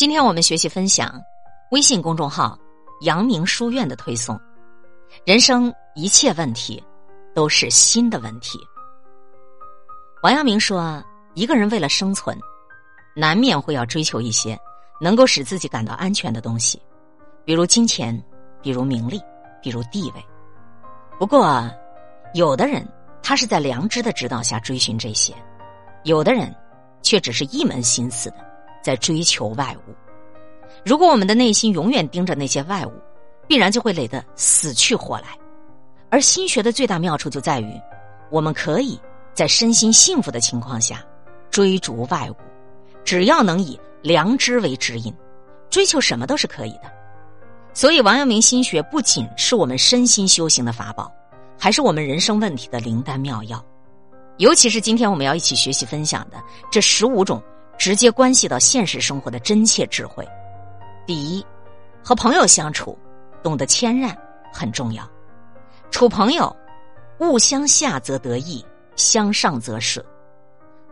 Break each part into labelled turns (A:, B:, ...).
A: 今天我们学习分享微信公众号“阳明书院”的推送。人生一切问题都是心的问题。王阳明说，一个人为了生存，难免会要追求一些能够使自己感到安全的东西，比如金钱，比如名利，比如地位。不过，有的人他是在良知的指导下追寻这些，有的人却只是一门心思的。在追求外物，如果我们的内心永远盯着那些外物，必然就会累得死去活来。而心学的最大妙处就在于，我们可以在身心幸福的情况下追逐外物，只要能以良知为指引，追求什么都是可以的。所以，王阳明心学不仅是我们身心修行的法宝，还是我们人生问题的灵丹妙药。尤其是今天我们要一起学习分享的这十五种。直接关系到现实生活的真切智慧。第一，和朋友相处，懂得谦让很重要。处朋友，勿相下则得益，相上则损。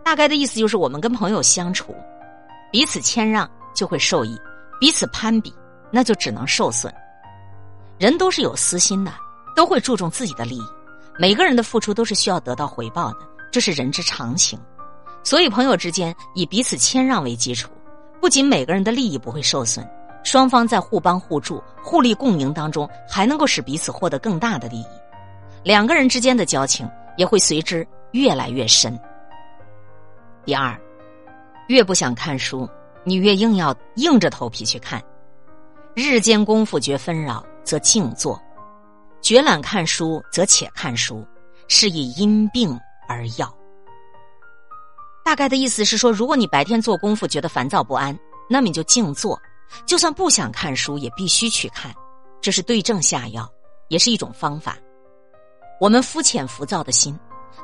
A: 大概的意思就是，我们跟朋友相处，彼此谦让就会受益，彼此攀比那就只能受损。人都是有私心的，都会注重自己的利益。每个人的付出都是需要得到回报的，这是人之常情。所以，朋友之间以彼此谦让为基础，不仅每个人的利益不会受损，双方在互帮互助、互利共赢当中，还能够使彼此获得更大的利益，两个人之间的交情也会随之越来越深。第二，越不想看书，你越硬要硬着头皮去看。日间功夫觉纷扰，则静坐；觉懒看书，则且看书，是以因病而药。大概的意思是说，如果你白天做功夫觉得烦躁不安，那么你就静坐，就算不想看书也必须去看，这是对症下药，也是一种方法。我们肤浅浮躁的心，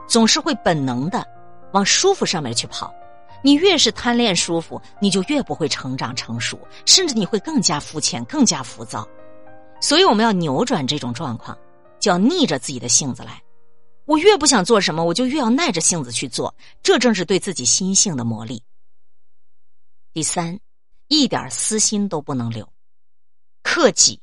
A: 总是会本能的往舒服上面去跑。你越是贪恋舒服，你就越不会成长成熟，甚至你会更加肤浅、更加浮躁。所以我们要扭转这种状况，就要逆着自己的性子来。我越不想做什么，我就越要耐着性子去做，这正是对自己心性的磨砺。第三，一点私心都不能留，克己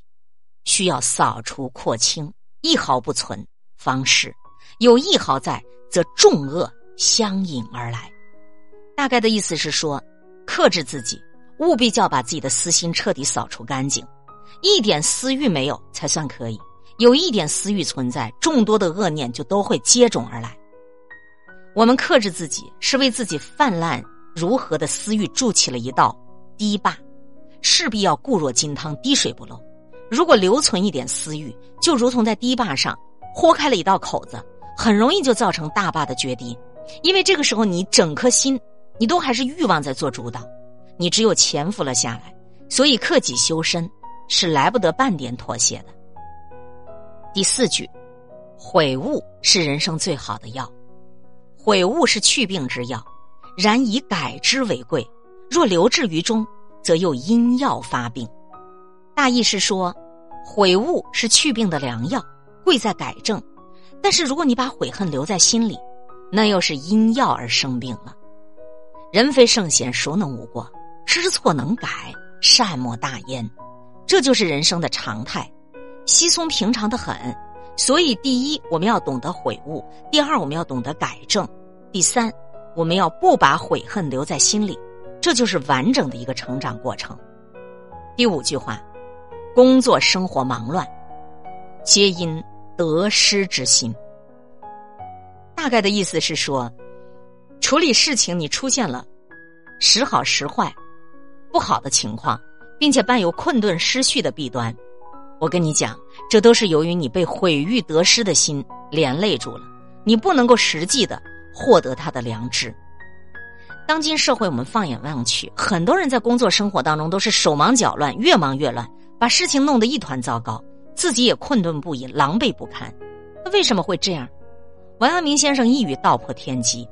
A: 需要扫除廓清，一毫不存方是，有一毫在，则众恶相引而来。大概的意思是说，克制自己，务必就要把自己的私心彻底扫除干净，一点私欲没有才算可以。有一点私欲存在，众多的恶念就都会接踵而来。我们克制自己，是为自己泛滥如何的私欲筑起了一道堤坝，势必要固若金汤，滴水不漏。如果留存一点私欲，就如同在堤坝上豁开了一道口子，很容易就造成大坝的决堤。因为这个时候你整颗心，你都还是欲望在做主导，你只有潜伏了下来。所以克己修身，是来不得半点妥协的。第四句，悔悟是人生最好的药，悔悟是去病之药，然以改之为贵。若留置于中，则又因药发病。大意是说，悔悟是去病的良药，贵在改正。但是如果你把悔恨留在心里，那又是因药而生病了。人非圣贤，孰能无过？知错能改，善莫大焉。这就是人生的常态。稀松平常的很，所以第一我们要懂得悔悟，第二我们要懂得改正，第三我们要不把悔恨留在心里，这就是完整的一个成长过程。第五句话，工作生活忙乱，皆因得失之心。大概的意思是说，处理事情你出现了时好时坏、不好的情况，并且伴有困顿失序的弊端。我跟你讲，这都是由于你被毁誉得失的心连累住了，你不能够实际的获得他的良知。当今社会，我们放眼望去，很多人在工作生活当中都是手忙脚乱，越忙越乱，把事情弄得一团糟糕，自己也困顿不已，狼狈不堪。那为什么会这样？王阳明先生一语道破天机，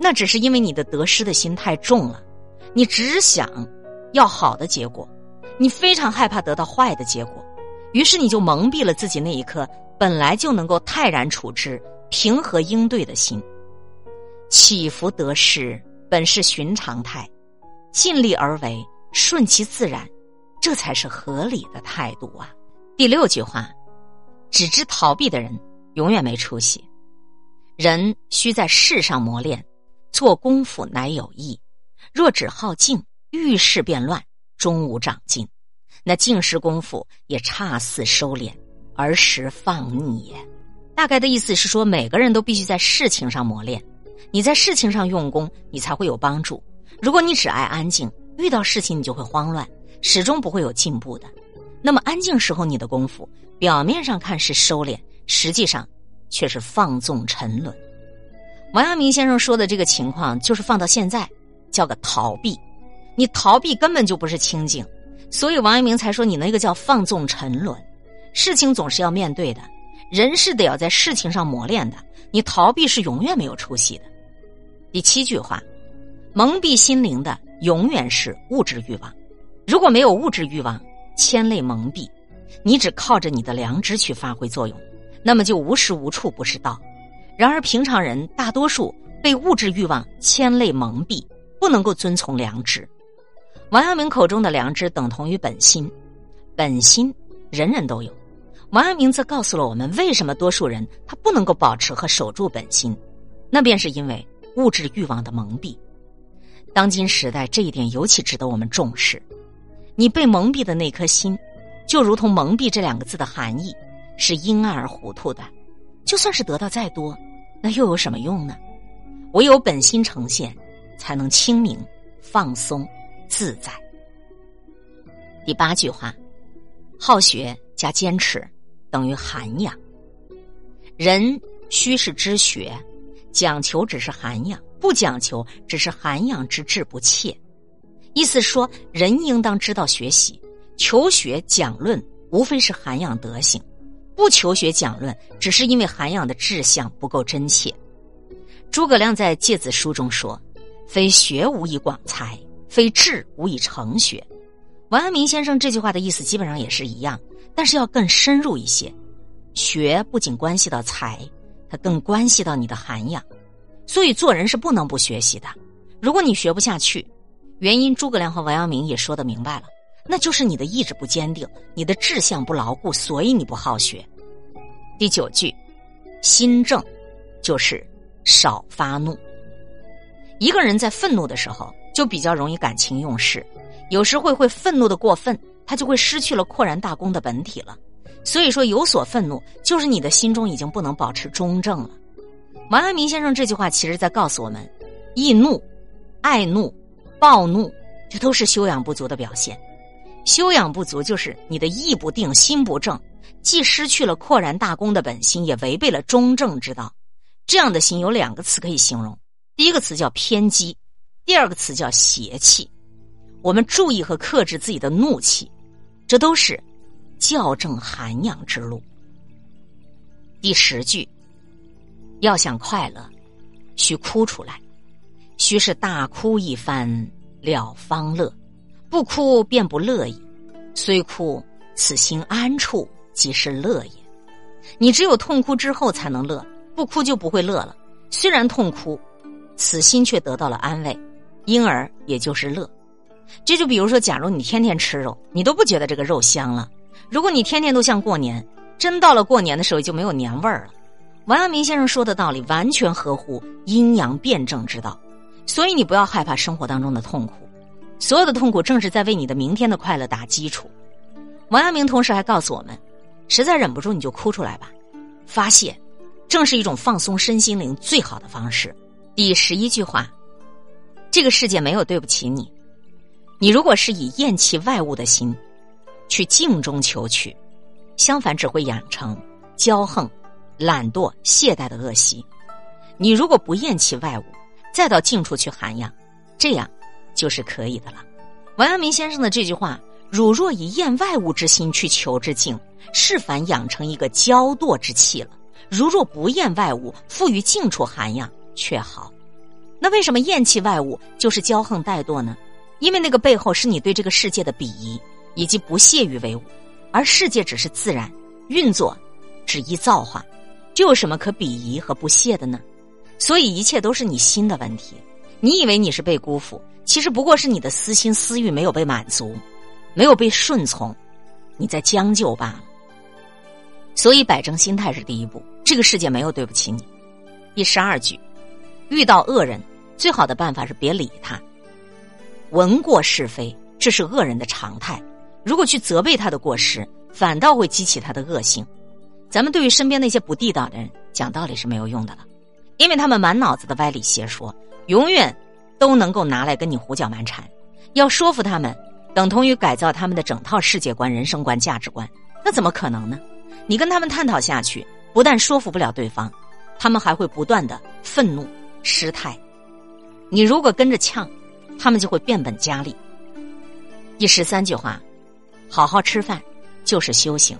A: 那只是因为你的得失的心太重了，你只想要好的结果，你非常害怕得到坏的结果。于是你就蒙蔽了自己那一颗本来就能够泰然处之、平和应对的心。起伏得失本是寻常态，尽力而为顺其自然，这才是合理的态度啊。第六句话，只知逃避的人永远没出息。人需在世上磨练，做功夫乃有益。若只好静，遇事便乱，终无长进。那静时功夫也差似收敛，而时放逆也。大概的意思是说，每个人都必须在事情上磨练。你在事情上用功，你才会有帮助。如果你只爱安静，遇到事情你就会慌乱，始终不会有进步的。那么安静时候你的功夫，表面上看是收敛，实际上却是放纵沉沦。王阳明先生说的这个情况，就是放到现在叫个逃避。你逃避根本就不是清静，所以王阳明才说你那个叫放纵沉沦。事情总是要面对的，人是得要在事情上磨练的。你逃避是永远没有出息的。第七句话，蒙蔽心灵的永远是物质欲望。如果没有物质欲望，千类蒙蔽，你只靠着你的良知去发挥作用，那么就无时无处不是道。然而平常人大多数被物质欲望牵累蒙蔽，不能够遵从良知。王阳明口中的良知等同于本心，本心人人都有。王阳明则告诉了我们，为什么多数人他不能够保持和守住本心，那便是因为。物质欲望的蒙蔽，当今时代这一点尤其值得我们重视。你被蒙蔽的那颗心，就如同“蒙蔽”这两个字的含义是阴暗而糊涂的。就算是得到再多，那又有什么用呢？唯有本心呈现，才能清明、放松、自在。第八句话：好学加坚持等于涵养。人须是知学。讲求只是涵养，不讲求只是涵养之志不切。意思说，人应当知道学习、求学、讲论，无非是涵养德行；不求学讲论，只是因为涵养的志向不够真切。诸葛亮在《诫子书》中说：“非学无以广才，非志无以成学。”王阳明先生这句话的意思基本上也是一样，但是要更深入一些。学不仅关系到才。它更关系到你的涵养，所以做人是不能不学习的。如果你学不下去，原因诸葛亮和王阳明也说得明白了，那就是你的意志不坚定，你的志向不牢固，所以你不好学。第九句，心正，就是少发怒。一个人在愤怒的时候，就比较容易感情用事，有时会会愤怒的过分，他就会失去了扩然大公的本体了。所以说，有所愤怒，就是你的心中已经不能保持中正了。王阳明先生这句话，其实在告诉我们：易怒、爱怒、暴怒，这都是修养不足的表现。修养不足，就是你的意不定、心不正，既失去了扩然大公的本心，也违背了中正之道。这样的心有两个词可以形容：第一个词叫偏激，第二个词叫邪气。我们注意和克制自己的怒气，这都是。校正涵养之路。第十句，要想快乐，需哭出来，须是大哭一番了方乐，不哭便不乐意。虽哭，此心安处即是乐也。你只有痛哭之后才能乐，不哭就不会乐了。虽然痛哭，此心却得到了安慰，因而也就是乐。这就比如说，假如你天天吃肉，你都不觉得这个肉香了。如果你天天都像过年，真到了过年的时候就没有年味儿了。王阳明先生说的道理完全合乎阴阳辩证之道，所以你不要害怕生活当中的痛苦，所有的痛苦正是在为你的明天的快乐打基础。王阳明同时还告诉我们，实在忍不住你就哭出来吧，发泄，正是一种放松身心灵最好的方式。第十一句话，这个世界没有对不起你，你如果是以厌弃外物的心。去静中求取，相反只会养成骄横、懒惰、懈怠的恶习。你如果不厌弃外物，再到静处去涵养，这样就是可以的了。王阳明先生的这句话：“汝若以厌外物之心去求之静，是反养成一个骄惰之气了。如若不厌外物，复于静处涵养，却好。那为什么厌弃外物就是骄横怠惰呢？因为那个背后是你对这个世界的鄙夷。”以及不屑于为伍，而世界只是自然运作，只依造化，这有什么可鄙夷和不屑的呢？所以一切都是你心的问题。你以为你是被辜负，其实不过是你的私心私欲没有被满足，没有被顺从，你在将就罢了。所以摆正心态是第一步，这个世界没有对不起你。第十二句，遇到恶人，最好的办法是别理他。闻过是非，这是恶人的常态。如果去责备他的过失，反倒会激起他的恶性。咱们对于身边那些不地道的人讲道理是没有用的了，因为他们满脑子的歪理邪说，永远都能够拿来跟你胡搅蛮缠。要说服他们，等同于改造他们的整套世界观、人生观、价值观，那怎么可能呢？你跟他们探讨下去，不但说服不了对方，他们还会不断的愤怒失态。你如果跟着呛，他们就会变本加厉。第十三句话，好好吃饭就是修行。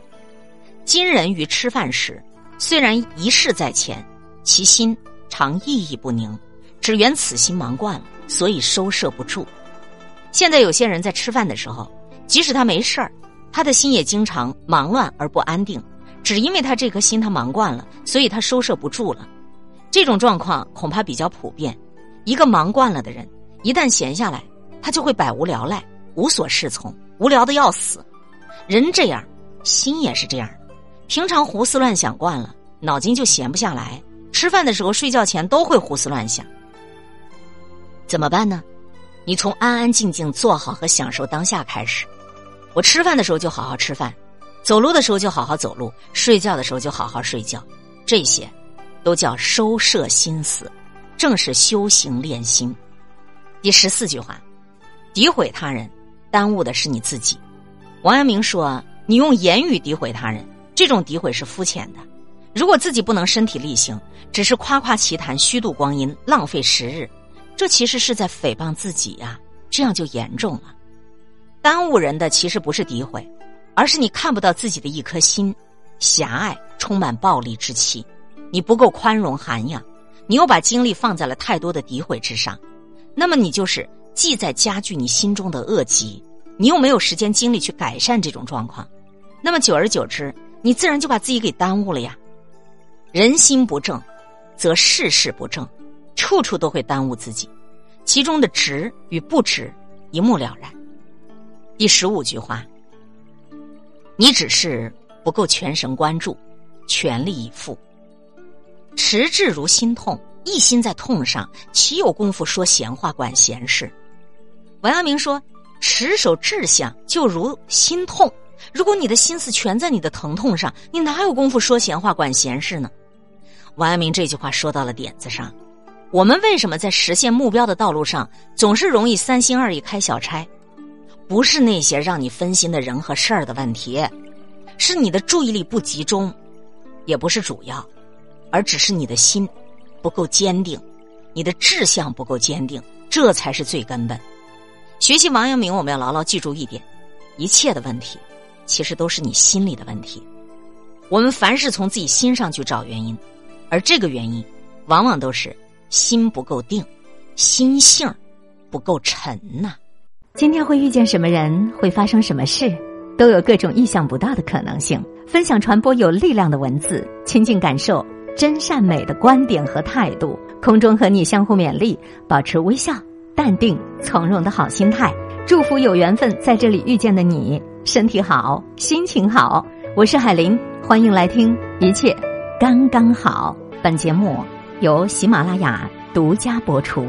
A: 今人于吃饭时，虽然一事在前，其心常意义不宁，只缘此心忙惯了，所以收摄不住。现在有些人在吃饭的时候，即使他没事儿，他的心也经常忙乱而不安定，只因为他这颗心他忙惯了，所以他收摄不住了。这种状况恐怕比较普遍。一个忙惯了的人，一旦闲下来，他就会百无聊赖，无所适从，无聊的要死。人这样，心也是这样。平常胡思乱想惯了，脑筋就闲不下来。吃饭的时候、睡觉前都会胡思乱想。怎么办呢？你从安安静静做好和享受当下开始。我吃饭的时候就好好吃饭，走路的时候就好好走路，睡觉的时候就好好睡觉。这些，都叫收摄心思，正是修行练心。第十四句话：诋毁他人，耽误的是你自己。王阳明说：“你用言语诋毁他人。”这种诋毁是肤浅的，如果自己不能身体力行，只是夸夸其谈、虚度光阴、浪费时日，这其实是在诽谤自己呀，这样就严重了。耽误人的其实不是诋毁，而是你看不到自己的一颗心狭隘，充满暴力之气，你不够宽容涵养，你又把精力放在了太多的诋毁之上，那么你就是既在加剧你心中的恶疾，你又没有时间精力去改善这种状况，那么久而久之。你自然就把自己给耽误了呀！人心不正，则事事不正，处处都会耽误自己，其中的值与不值一目了然。第十五句话，你只是不够全神贯注，全力以赴，持志如心痛，一心在痛上，岂有功夫说闲话、管闲事？王阳明说：“持守志向，就如心痛。”如果你的心思全在你的疼痛上，你哪有功夫说闲话、管闲事呢？王阳明这句话说到了点子上。我们为什么在实现目标的道路上总是容易三心二意、开小差？不是那些让你分心的人和事儿的问题，是你的注意力不集中，也不是主要，而只是你的心不够坚定，你的志向不够坚定，这才是最根本。学习王阳明，我们要牢牢记住一点：一切的问题。其实都是你心里的问题。我们凡是从自己心上去找原因，而这个原因，往往都是心不够定，心性不够沉呐。
B: 今天会遇见什么人，会发生什么事，都有各种意想不到的可能性。分享传播有力量的文字，亲近感受真善美的观点和态度。空中和你相互勉励，保持微笑、淡定、从容的好心态。祝福有缘分在这里遇见的你。身体好，心情好。我是海林，欢迎来听一切刚刚好。本节目由喜马拉雅独家播出。